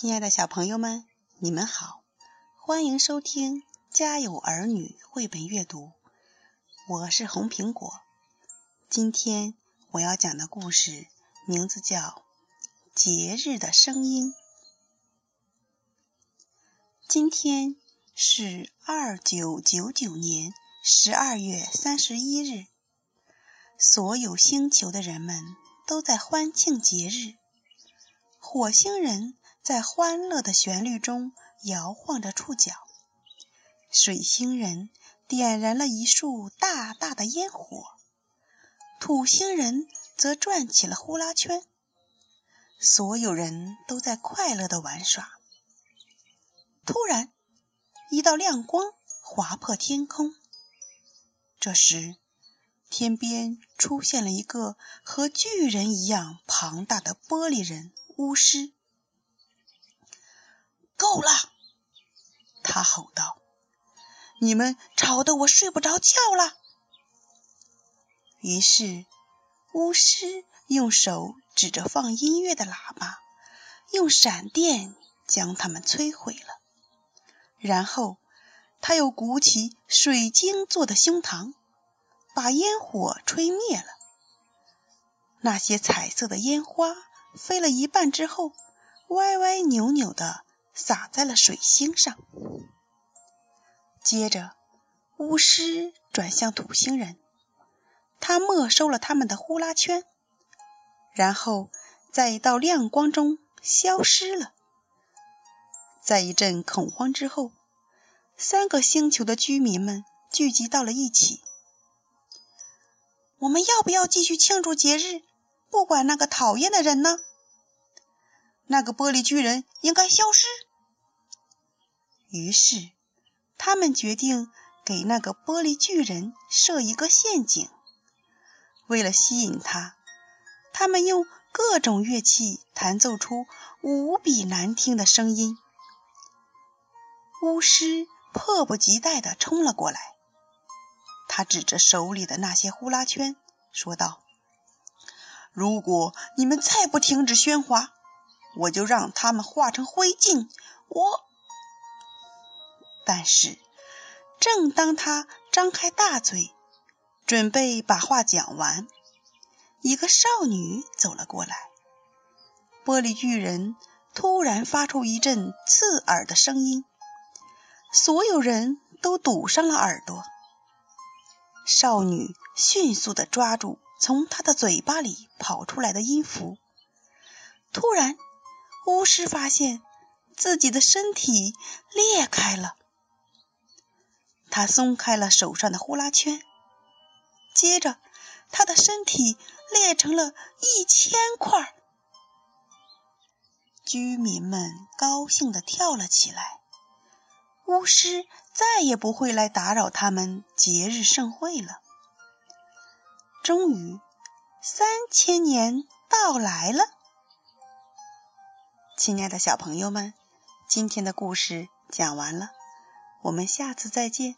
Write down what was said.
亲爱的小朋友们，你们好，欢迎收听《家有儿女》绘本阅读。我是红苹果。今天我要讲的故事名字叫《节日的声音》。今天是二九九九年十二月三十一日，所有星球的人们都在欢庆节日。火星人。在欢乐的旋律中摇晃着触角，水星人点燃了一束大大的烟火，土星人则转起了呼啦圈。所有人都在快乐的玩耍。突然，一道亮光划破天空。这时，天边出现了一个和巨人一样庞大的玻璃人巫师。够了！他吼道：“你们吵得我睡不着觉了。”于是，巫师用手指着放音乐的喇叭，用闪电将它们摧毁了。然后，他又鼓起水晶做的胸膛，把烟火吹灭了。那些彩色的烟花飞了一半之后，歪歪扭扭的。洒在了水星上。接着，巫师转向土星人，他没收了他们的呼啦圈，然后在一道亮光中消失了。在一阵恐慌之后，三个星球的居民们聚集到了一起。我们要不要继续庆祝节日？不管那个讨厌的人呢？那个玻璃巨人应该消失。于是，他们决定给那个玻璃巨人设一个陷阱。为了吸引他，他们用各种乐器弹奏出无比难听的声音。巫师迫不及待地冲了过来，他指着手里的那些呼啦圈，说道：“如果你们再不停止喧哗，我就让他们化成灰烬！”我。但是，正当他张开大嘴，准备把话讲完，一个少女走了过来。玻璃巨人突然发出一阵刺耳的声音，所有人都堵上了耳朵。少女迅速地抓住从他的嘴巴里跑出来的音符。突然，巫师发现自己的身体裂开了。他松开了手上的呼啦圈，接着他的身体裂成了一千块。居民们高兴地跳了起来。巫师再也不会来打扰他们节日盛会了。终于，三千年到来了。亲爱的小朋友们，今天的故事讲完了。我们下次再见。